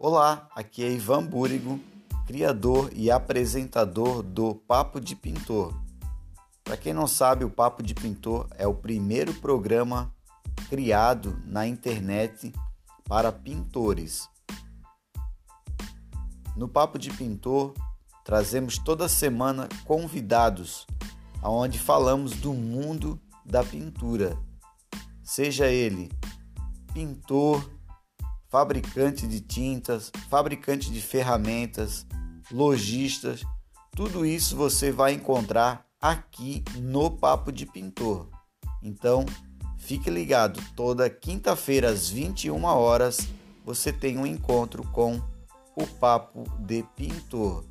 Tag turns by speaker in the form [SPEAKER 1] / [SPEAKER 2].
[SPEAKER 1] Olá, aqui é Ivan Búrigo, criador e apresentador do Papo de Pintor. Para quem não sabe, o Papo de Pintor é o primeiro programa criado na internet para pintores. No Papo de Pintor, trazemos toda semana convidados aonde falamos do mundo da pintura. Seja ele pintor, fabricante de tintas, fabricante de ferramentas, lojistas, tudo isso você vai encontrar aqui no Papo de Pintor. Então, fique ligado, toda quinta-feira às 21 horas você tem um encontro com o Papo de Pintor.